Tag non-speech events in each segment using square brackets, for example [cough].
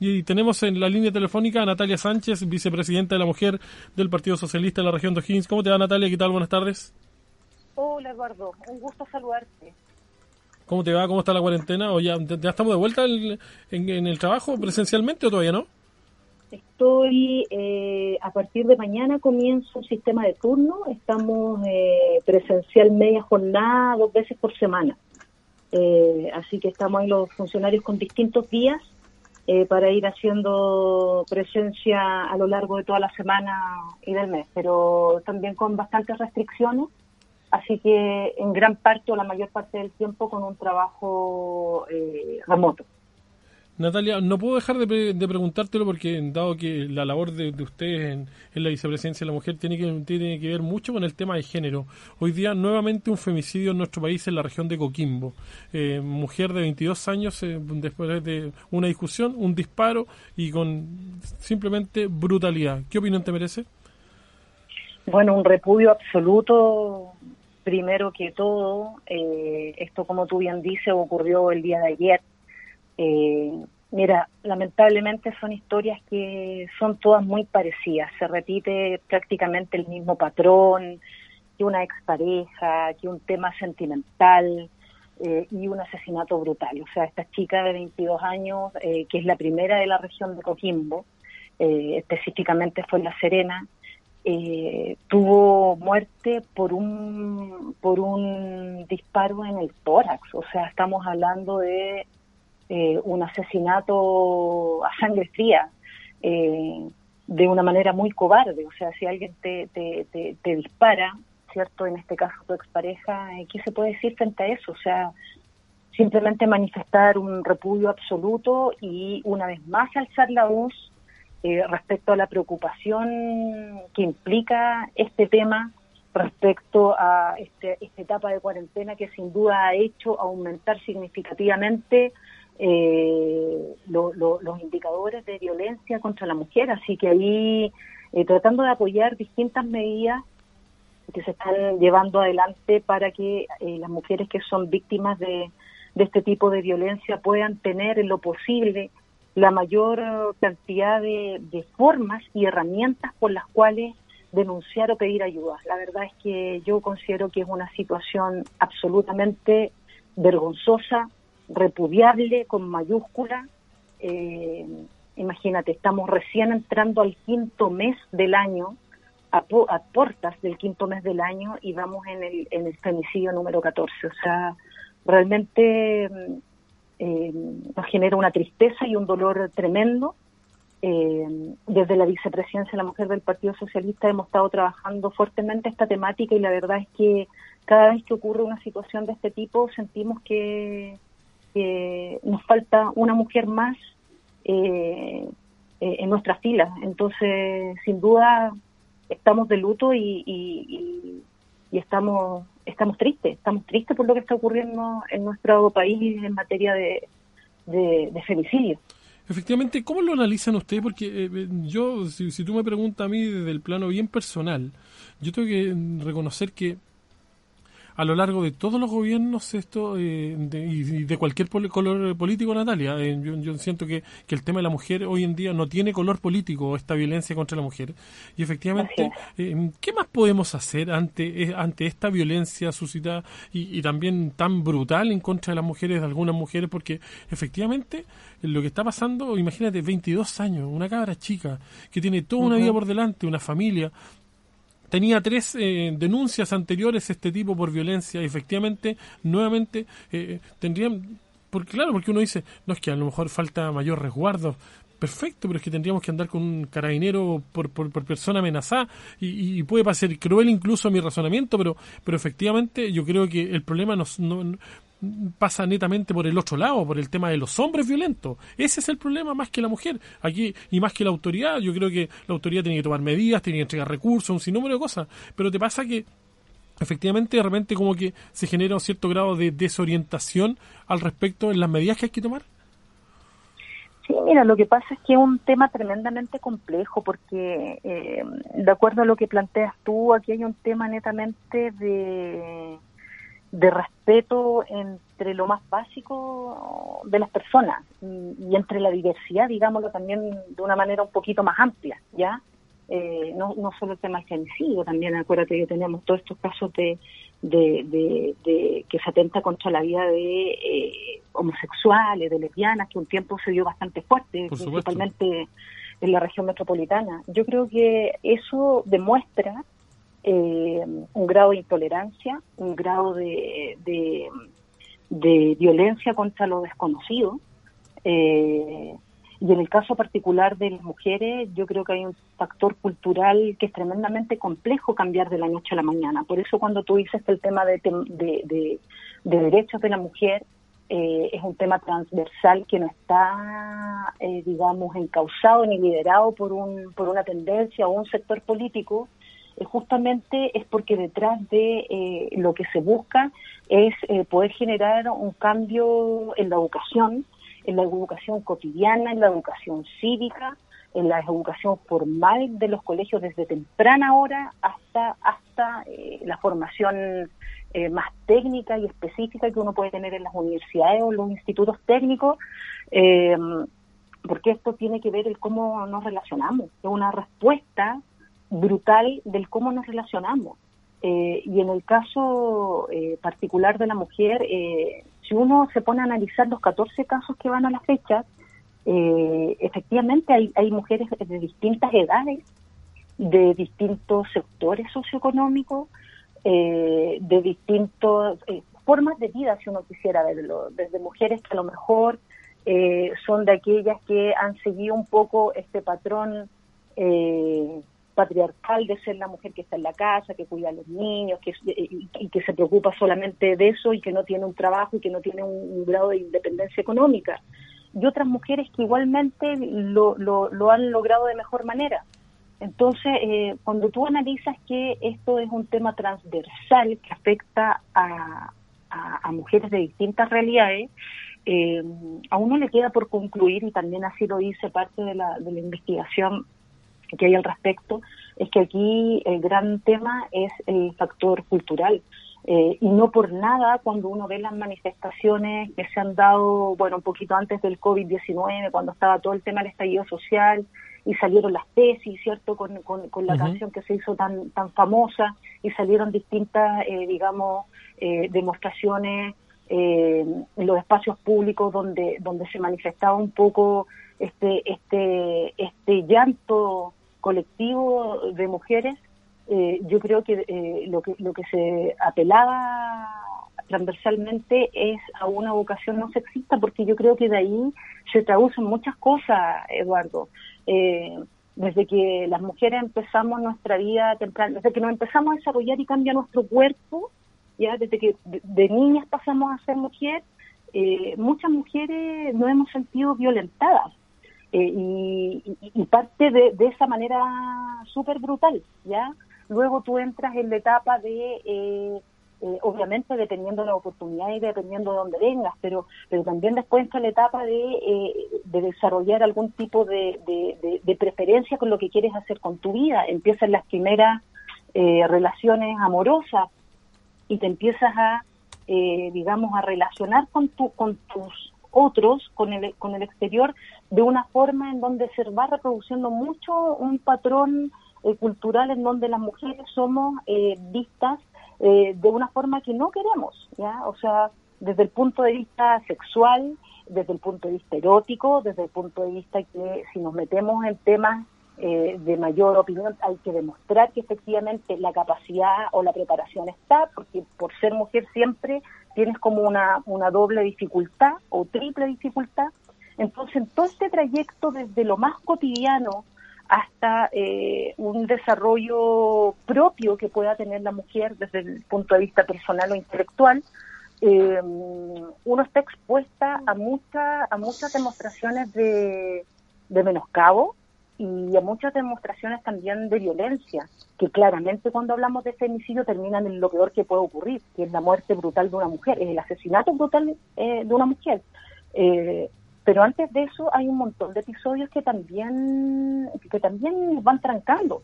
Y tenemos en la línea telefónica a Natalia Sánchez, vicepresidenta de la Mujer del Partido Socialista de la región de O'Higgins. ¿Cómo te va, Natalia? ¿Qué tal? Buenas tardes. Hola, Eduardo. Un gusto saludarte. ¿Cómo te va? ¿Cómo está la cuarentena? ¿O ya, ya estamos de vuelta en, en, el trabajo presencialmente o todavía no? Estoy, eh, a partir de mañana comienzo un sistema de turno. Estamos eh, presencial media jornada, dos veces por semana. Eh, así que estamos ahí los funcionarios con distintos días eh, para ir haciendo presencia a lo largo de toda la semana y del mes, pero también con bastantes restricciones, así que en gran parte o la mayor parte del tiempo con un trabajo eh, remoto. Natalia, no puedo dejar de, preguntártelo porque, dado que la labor de, ustedes en, la vicepresidencia de la mujer tiene que, tiene que ver mucho con el tema de género. Hoy día, nuevamente, un femicidio en nuestro país en la región de Coquimbo. Eh, mujer de 22 años, eh, después de una discusión, un disparo y con simplemente brutalidad. ¿Qué opinión te merece? Bueno, un repudio absoluto. Primero que todo, eh, esto, como tú bien dices, ocurrió el día de ayer eh, mira, lamentablemente son historias que son todas muy parecidas. Se repite prácticamente el mismo patrón, que una expareja, que un tema sentimental eh, y un asesinato brutal. O sea, esta chica de 22 años, eh, que es la primera de la región de Coquimbo, eh, específicamente fue La Serena, tuvo muerte por un por un disparo en el tórax. O sea, estamos hablando de eh, un asesinato a sangre fría, eh, de una manera muy cobarde. O sea, si alguien te, te, te, dispara, ¿cierto? En este caso tu expareja, eh, ¿qué se puede decir frente a eso? O sea, simplemente manifestar un repudio absoluto y una vez más alzar la voz respecto a la preocupación que implica este tema respecto a este, esta etapa de cuarentena que sin duda ha hecho aumentar significativamente eh, los indicadores de violencia contra la mujer. Así que ahí eh, tratando de apoyar distintas medidas que se están llevando adelante para que eh, las mujeres que son víctimas de, este tipo de violencia puedan tener en lo posible la mayor cantidad de, de, formas y herramientas por las cuales denunciar o pedir ayuda. La verdad es que yo considero que es una situación absolutamente vergonzosa, repudiable con mayúscula. Eh, imagínate, estamos recién entrando al quinto mes del año, a, a, puertas del quinto mes del año y vamos en el, en femicidio número 14. O sea, realmente mm, eh, nos genera una tristeza y un dolor tremendo. Eh, desde la vicepresidencia de la mujer del Partido Socialista hemos estado trabajando fuertemente esta temática y la verdad es que cada vez que ocurre una situación de este tipo sentimos que, que nos falta una mujer más eh, eh, en nuestras filas. Entonces, sin duda, estamos de luto y, y, estamos estamos tristes, estamos tristes por lo que está ocurriendo en nuestro país en materia de, de, femicidio. Efectivamente, ¿cómo lo analizan ustedes? Porque eh, yo, si, si, tú me preguntas a mí desde el plano bien personal, yo tengo que reconocer que a lo largo de todos los gobiernos esto eh, de, y de cualquier color político, Natalia. Eh, yo, siento que, que, el tema de la mujer hoy en día no tiene color político, esta violencia contra la mujer. Y efectivamente, eh, ¿qué más podemos hacer ante, ante esta violencia suscitada y, y, también tan brutal en contra de las mujeres, de algunas mujeres? Porque efectivamente lo que está pasando, imagínate, 22 años, una cabra chica que tiene toda una vida por delante, una familia, tenía tres eh, denuncias anteriores este tipo por violencia. Y efectivamente nuevamente eh, tendrían porque claro porque uno dice no es que a lo mejor falta mayor resguardo. Perfecto, pero es que tendríamos que andar con un carabinero por, por, persona amenazada. Y, puede parecer cruel incluso mi razonamiento, pero, pero efectivamente yo creo que el problema no, pasa netamente por el otro lado, por el tema de los hombres violentos. Ese es el problema más que la mujer. Aquí, y más que la autoridad, yo creo que la autoridad tiene que tomar medidas, tiene que entregar recursos, un sinnúmero de cosas. Pero te pasa que efectivamente de repente como que se genera un cierto grado de desorientación al respecto en las medidas que hay que tomar. Sí, mira, lo que pasa es que es un tema tremendamente complejo porque, eh, de acuerdo a lo que planteas tú, aquí hay un tema netamente de de respeto entre lo más básico de las personas y, entre la diversidad, digámoslo también de una manera un poquito más amplia, ¿ya? Eh, no, no solo el tema del femicidio, también acuérdate que tenemos todos estos casos de, de, de, que se atenta contra la vida de eh, homosexuales, de lesbianas, que un tiempo se dio bastante fuerte, principalmente en la región metropolitana. Yo creo que eso demuestra eh, un grado de intolerancia, un grado de, de, violencia contra lo desconocido. Eh, y en el caso particular de las mujeres, yo creo que hay un factor cultural que es tremendamente complejo cambiar de la noche a la mañana. Por eso cuando tú dices que el tema de, de, derechos de la mujer eh, es un tema transversal que no está, eh, digamos, encausado ni liderado por, un, por una tendencia o un sector político, justamente es porque detrás de eh, lo que se busca es eh, poder generar un cambio en la educación, en la educación cotidiana, en la educación cívica, en la educación formal de los colegios desde temprana hora hasta hasta la formación más técnica y específica que uno puede tener en las universidades o los institutos técnicos, porque esto tiene que ver el cómo nos relacionamos, es una respuesta brutal del cómo nos relacionamos. Eh, y en el caso eh, particular de la mujer, eh, si uno se pone a analizar los 14 casos que van a la fecha, efectivamente hay, hay mujeres de distintas edades, de distintos sectores socioeconómicos, de distintas formas de vida, si uno quisiera verlo, desde mujeres que a lo mejor son de aquellas que han seguido un poco este patrón eh, patriarcal de ser la mujer que está en la casa, que cuida a los niños, que, y, que se preocupa solamente de eso y que no tiene un trabajo y que no tiene un, grado de independencia económica. Y otras mujeres que igualmente lo, lo, han logrado de mejor manera. Entonces, eh, cuando tú analizas que esto es un tema transversal que afecta a, a, mujeres de distintas realidades, eh, a uno le queda por concluir, y también así lo dice parte de la, de la investigación que hay al respecto, es que aquí el gran tema es el factor cultural. Eh, y no por nada cuando uno ve las manifestaciones que se han dado, bueno, un poquito antes del COVID-19, cuando estaba todo el tema del estallido social y salieron las tesis, ¿cierto?, con, con, la canción que se hizo tan, tan famosa y salieron distintas, eh, digamos, eh, demostraciones en los espacios públicos donde, donde se manifestaba un poco este, este, este llanto colectivo de mujeres, eh, yo creo que, eh, lo que lo que se apelaba transversalmente es a una vocación no sexista, porque yo creo que de ahí se traducen muchas cosas, Eduardo. Eh, desde que las mujeres empezamos nuestra vida temprana, desde que nos empezamos a desarrollar y cambia nuestro cuerpo, ya desde que de, niñas pasamos a ser mujer, muchas mujeres nos hemos sentido violentadas eh, y, parte de, esa manera súper brutal, ¿ya? Luego tú entras en la etapa de, eh, eh, obviamente dependiendo de la oportunidad y dependiendo de dónde vengas, pero, pero también después entra la etapa de, de desarrollar algún tipo de, de, preferencia con lo que quieres hacer con tu vida. Empiezan las primeras relaciones amorosas y te empiezas a, digamos, a relacionar con, tu, con tus otros con el, con el exterior de una forma en donde se va reproduciendo mucho un patrón eh, cultural en donde las mujeres somos eh, vistas eh, de una forma que no queremos, ¿ya? O sea, desde el punto de vista sexual, desde el punto de vista erótico, desde el punto de vista que si nos metemos en temas eh, de mayor opinión, hay que demostrar que efectivamente la capacidad o la preparación está, porque por ser mujer siempre tienes como una, una doble dificultad o triple dificultad. Entonces, en todo este trayecto, desde lo más cotidiano hasta eh, un desarrollo propio que pueda tener la mujer desde el punto de vista personal o intelectual, eh, uno está expuesta a, muchas a muchas demostraciones de, de menoscabo y a muchas demostraciones también de violencia, que claramente cuando hablamos de femicidio terminan en lo peor que puede ocurrir, que es la muerte brutal de una mujer, es el asesinato brutal eh, de una mujer. Eh, pero antes de eso hay un montón de episodios que también, que también nos van trancando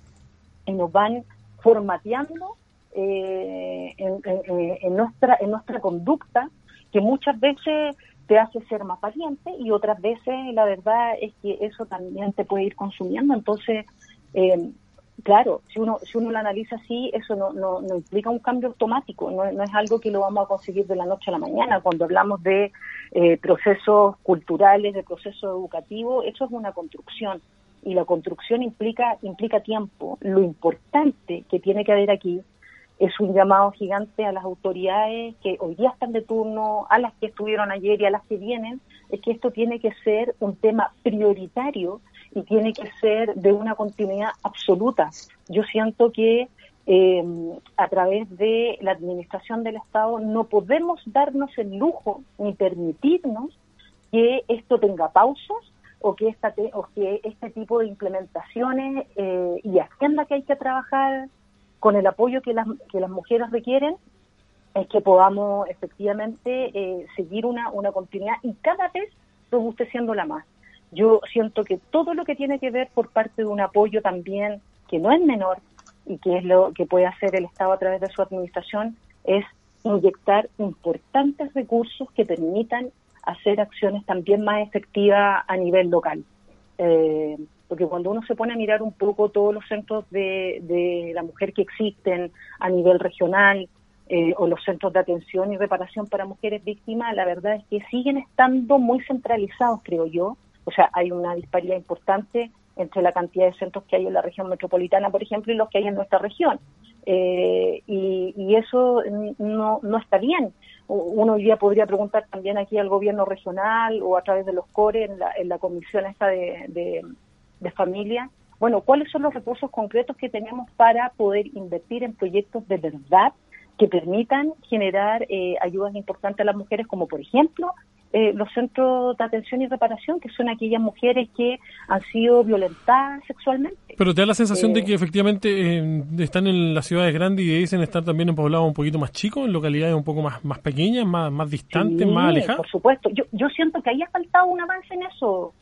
y nos van formateando eh, en, nuestra, en nuestra conducta, que muchas veces te hace ser más valiente y otras veces la verdad es que eso también te puede ir consumiendo. Entonces, eh, claro, si uno, si uno lo analiza así, eso no, no, no implica un cambio automático, no, no, es algo que lo vamos a conseguir de la noche a la mañana. Cuando hablamos de eh, procesos culturales, de procesos educativos, eso es una construcción y la construcción implica, implica tiempo. Lo importante que tiene que haber aquí es un llamado gigante a las autoridades que hoy día están de turno, a las que estuvieron ayer y a las que vienen, es que esto tiene que ser un tema prioritario y tiene que ser de una continuidad absoluta. Yo siento que eh, a través de la administración del Estado no podemos darnos el lujo ni permitirnos que esto tenga pausas o que, esta o que este tipo de implementaciones eh, y agenda que hay que trabajar con el apoyo que las, que las mujeres requieren es que podamos efectivamente eh, seguir una, una continuidad y cada vez la más. Yo siento que todo lo que tiene que ver por parte de un apoyo también, que no es menor y que es lo que puede hacer el Estado a través de su administración, es inyectar importantes recursos que permitan hacer acciones también más efectivas a nivel local. Eh, porque cuando uno se pone a mirar un poco todos los centros de, la mujer que existen a nivel regional, eh, o los centros de atención y reparación para mujeres víctimas, la verdad es que siguen estando muy centralizados, creo yo, o sea, hay una disparidad importante entre la cantidad de centros que hay en la región metropolitana, por ejemplo, y los que hay en nuestra región. Eh, y, eso no, no está bien. Uno hoy día podría preguntar también aquí al gobierno regional o a través de los CORE en la, en la comisión esta de, de, familia, bueno, ¿cuáles son los recursos concretos que tenemos para poder invertir en proyectos de verdad que permitan generar eh, ayudas importantes a las mujeres, como por ejemplo eh, los centros de atención y reparación, que son aquellas mujeres que han sido violentadas sexualmente. Pero te da la sensación de eh, que efectivamente eh, están en las ciudades grandes y dicen estar también en poblados un poquito más chicos, en localidades un poco más, más pequeñas, más, más distantes, más alejadas. Por supuesto, yo, yo siento que ahí ha faltado un avance en eso,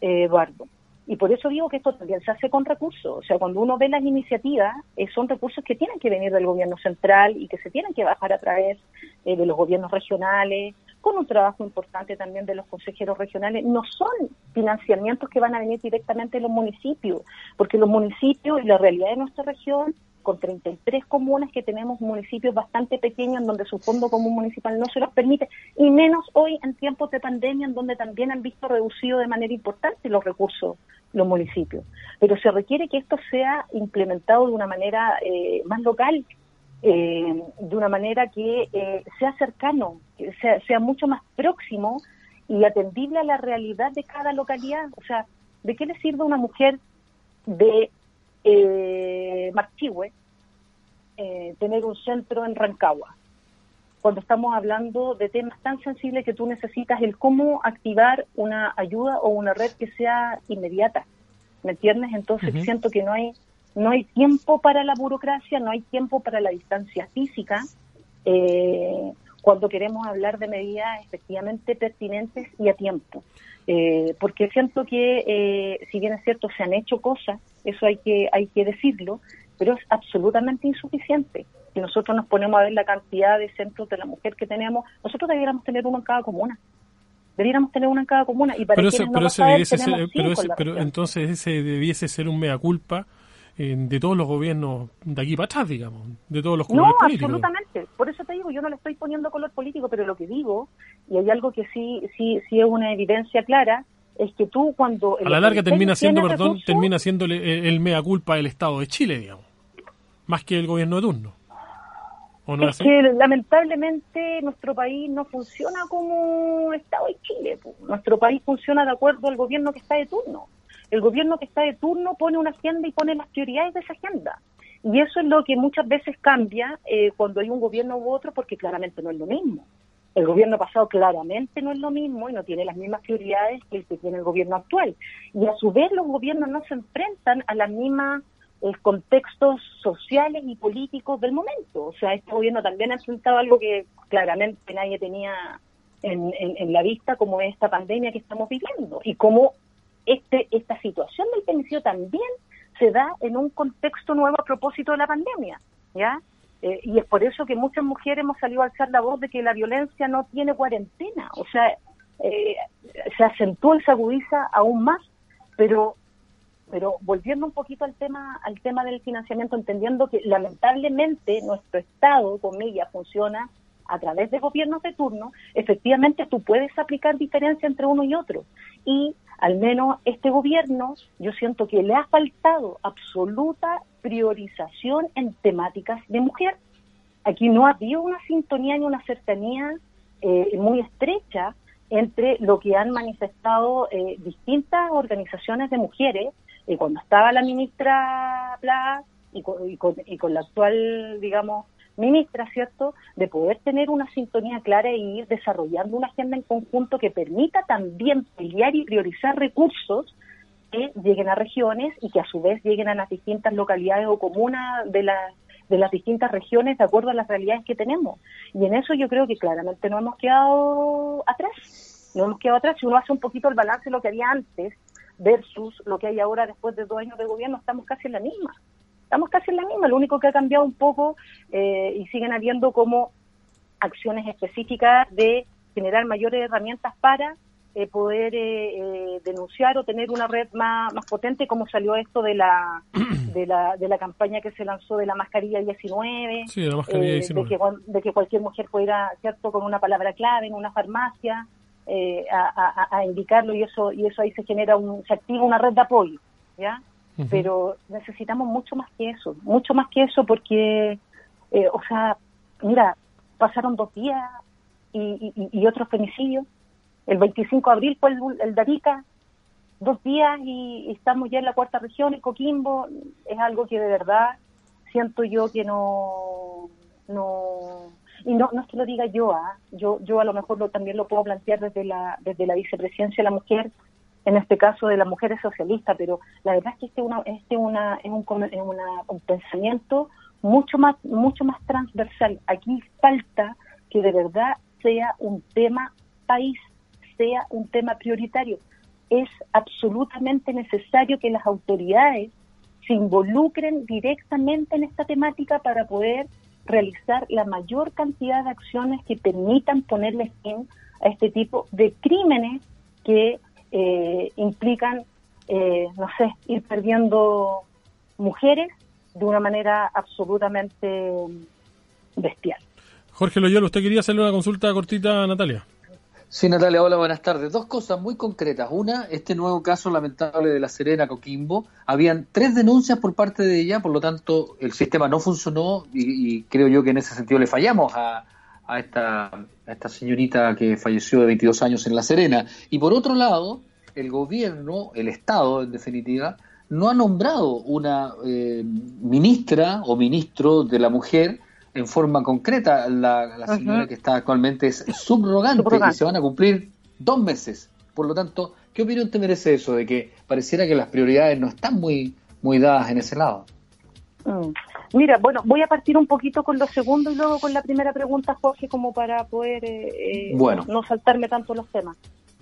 Eduardo. Y por eso digo que esto también se hace con recursos. O sea, cuando uno ve las iniciativas, son recursos que tienen que venir del gobierno central y que se tienen que bajar a través de los gobiernos regionales con un trabajo importante también de los consejeros regionales, no son financiamientos que van a venir directamente de los municipios, porque los municipios y la realidad de nuestra región, con 33 comunas que tenemos municipios bastante pequeños en donde su fondo común municipal no se los permite, y menos hoy en tiempos de pandemia en donde también han visto reducido de manera importante los recursos los municipios. Pero se requiere que esto sea implementado de una manera eh, más local, eh, de una manera que eh, sea cercano, que sea, mucho más próximo y atendible a la realidad de cada localidad. O sea, ¿de qué le sirve a una mujer de eh, Marchihue eh, tener un centro en Rancagua? Cuando estamos hablando de temas tan sensibles que tú necesitas el cómo activar una ayuda o una red que sea inmediata. ¿Me entiendes? Entonces siento que no hay no hay tiempo para la burocracia, no hay tiempo para la distancia física, eh, cuando queremos hablar de medidas efectivamente pertinentes y a tiempo. Eh, porque siento que, eh, si bien es cierto, se han hecho cosas, eso hay que, hay que decirlo, pero es absolutamente insuficiente. Si nosotros nos ponemos a ver la cantidad de centros de la mujer que tenemos, nosotros debiéramos tener uno en cada comuna debiéramos tener uno en cada comuna y para pero, eso, pero, pero entonces ese debiese ser un mea culpa de todos los gobiernos de aquí para atrás, digamos, de todos los colores no, absolutamente. Por eso te digo, yo no le estoy poniendo color político, pero lo que digo, y hay algo que sí, sí, sí es una evidencia clara, es que tú cuando... A la larga termina siendo, perdón, termina siendo el, mea culpa del Estado de Chile, digamos, más que el gobierno de turno. es, que lamentablemente nuestro país no funciona como Estado de Chile. Nuestro país funciona de acuerdo al gobierno que está de turno. El gobierno que está de turno pone una agenda y pone las prioridades de esa agenda. Y eso es lo que muchas veces cambia eh, cuando hay un gobierno u otro, porque claramente no es lo mismo. El gobierno pasado claramente no es lo mismo y no tiene las mismas prioridades que el que tiene el gobierno actual. Y a su vez los gobiernos no se enfrentan a las mismas eh, contextos sociales y políticos del momento. O sea, este gobierno también ha enfrentado algo que claramente nadie tenía en, en, la vista, como esta pandemia que estamos viviendo y cómo este, esta situación del femicidio también se da en un contexto nuevo a propósito de la pandemia, ¿ya? Eh, y es por eso que muchas mujeres hemos salido a alzar la voz de que la violencia no tiene cuarentena, o sea, eh, se acentúa y se agudiza aún más, pero pero volviendo un poquito al tema al tema del financiamiento, entendiendo que lamentablemente nuestro Estado, comillas, funciona a través de gobiernos de turno, efectivamente tú puedes aplicar diferencia entre uno y otro. Y al menos este gobierno, yo siento que le ha faltado absoluta priorización en temáticas de mujer. Aquí no ha habido una sintonía ni una cercanía eh, muy estrecha entre lo que han manifestado eh, distintas organizaciones de mujeres, y cuando estaba la ministra Pla y y, y con la actual, digamos, ministra, ¿cierto?, de poder tener una sintonía clara e ir desarrollando una agenda en conjunto que permita también pelear y priorizar recursos que lleguen a regiones y que a su vez lleguen a las distintas localidades o comunas de las de las distintas regiones de acuerdo a las realidades que tenemos. Y en eso yo creo que claramente no hemos quedado atrás. No hemos quedado atrás. Si uno hace un poquito el balance de lo que había antes versus lo que hay ahora después de dos años de gobierno, estamos casi en la misma estamos casi en la misma, lo único que ha cambiado un poco eh, y siguen habiendo como acciones específicas de generar mayores herramientas para eh, poder eh, denunciar o tener una red más, más potente, como salió esto de la, [clears throat] de la de la campaña que se lanzó de la mascarilla 19, sí, la mascarilla 19. De, que, de que cualquier mujer pudiera, ¿cierto?, con una palabra clave en una farmacia, a, a, a, indicarlo y eso y eso ahí se genera un se activa una red de apoyo ya pero necesitamos mucho más que eso, mucho más que eso porque, eh, o sea, mira, pasaron dos días y, y, otro femicidio. El 25 de abril fue el, el de dos días y, estamos ya en la cuarta región, en Coquimbo. Es algo que de verdad siento yo que no, no y no, no es que lo diga yo, ¿ah? yo, yo a lo mejor lo, también lo puedo plantear desde la, desde la vicepresidencia de la mujer, en este caso de las mujeres socialistas, pero la verdad es que este, una, este una, es, un, un pensamiento mucho más, mucho más transversal. Aquí falta que de verdad sea un tema país, sea un tema prioritario. Es absolutamente necesario que las autoridades se involucren directamente en esta temática para poder realizar la mayor cantidad de acciones que permitan ponerle fin a este tipo de crímenes que eh, implican, eh, no sé, ir perdiendo mujeres de una manera absolutamente bestial. Jorge Loyola, usted quería hacerle una consulta cortita a Natalia. Sí, Natalia, hola, buenas tardes. Dos cosas muy concretas. Una, este nuevo caso lamentable de la Serena Coquimbo. Habían tres denuncias por parte de ella, por lo tanto, el sistema no funcionó y, creo yo que en ese sentido le fallamos a, a esta, esta señorita que falleció de 22 años en La Serena. Y por otro lado, el gobierno, el Estado en definitiva, no ha nombrado una eh, ministra o ministro de la mujer en forma concreta. La, señora que está actualmente es subrogante, y se van a cumplir dos meses. Por lo tanto, ¿qué opinión te merece eso de que pareciera que las prioridades no están muy, muy dadas en ese lado? Mm. Mira, bueno, voy a partir un poquito con lo segundo y luego con la primera pregunta, Jorge, como para poder eh, eh, no saltarme tanto los temas.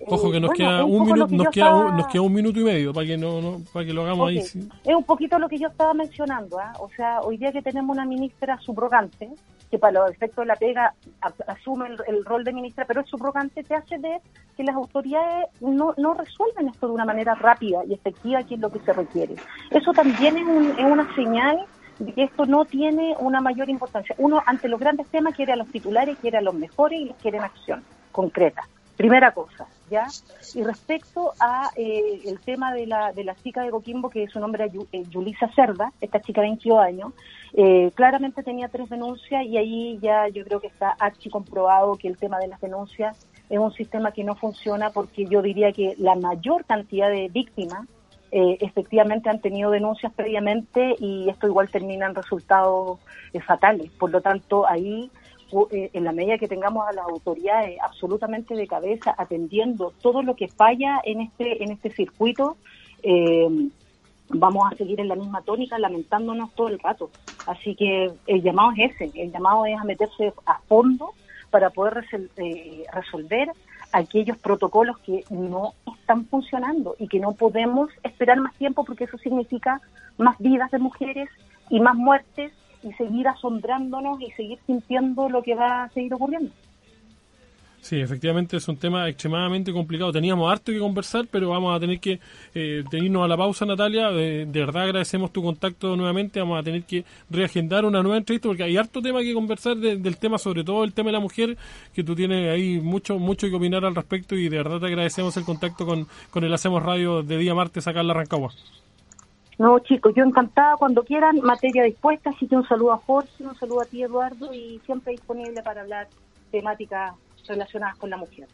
Ojo que nos queda un minuto, nos queda, nos queda un minuto y medio para que no, para que lo hagamos ahí. Es un poquito lo que yo estaba mencionando, ¿ah? o sea, hoy día que tenemos una ministra subrogante que para los efectos de la pega asume el, rol de ministra, pero es subrogante, te hace ver que las autoridades no, no resuelven esto de una manera rápida y efectiva, que es lo que se requiere. Eso también es, es una señal esto no tiene una mayor importancia. Uno, ante los grandes temas, quiere a los titulares, quiere a los mejores y les quiere en acción concreta. Primera cosa, ¿ya? Y respecto a eh, el tema de la, de la chica de Coquimbo, que su nombre es eh, Yulisa Cerda, esta chica de 22 años, eh, claramente tenía tres denuncias y ahí ya yo creo que está archi comprobado que el tema de las denuncias es un sistema que no funciona porque yo diría que la mayor cantidad de víctimas efectivamente han tenido denuncias previamente y esto igual termina en resultados fatales. Por lo tanto, ahí eh, en la medida que tengamos a las autoridades absolutamente de cabeza atendiendo todo lo que falla en este en este circuito eh, vamos a seguir en la misma tónica lamentándonos todo el rato así que el llamado es ese el llamado es a meterse a fondo para poder eh, resolver aquellos protocolos que no están funcionando y que no podemos esperar más tiempo porque eso significa más vidas de mujeres y más muertes y seguir asombrándonos y seguir sintiendo lo que va a seguir ocurriendo. Sí, efectivamente es un tema extremadamente complicado. Teníamos harto que conversar, pero vamos a tener que eh, a la pausa, Natalia. De, verdad agradecemos tu contacto nuevamente. Vamos a tener que reagendar una nueva entrevista porque hay harto tema que conversar del tema, sobre todo el tema de la mujer, que tú tienes ahí mucho mucho que opinar al respecto y de verdad te agradecemos el contacto con, con el Hacemos Radio de día martes acá en la Rancagua. No, chicos, yo encantada cuando quieran, materia dispuesta, así que un saludo a Jorge, un saludo a ti, Eduardo, y siempre disponible para hablar temáticas relacionadas con la mujer.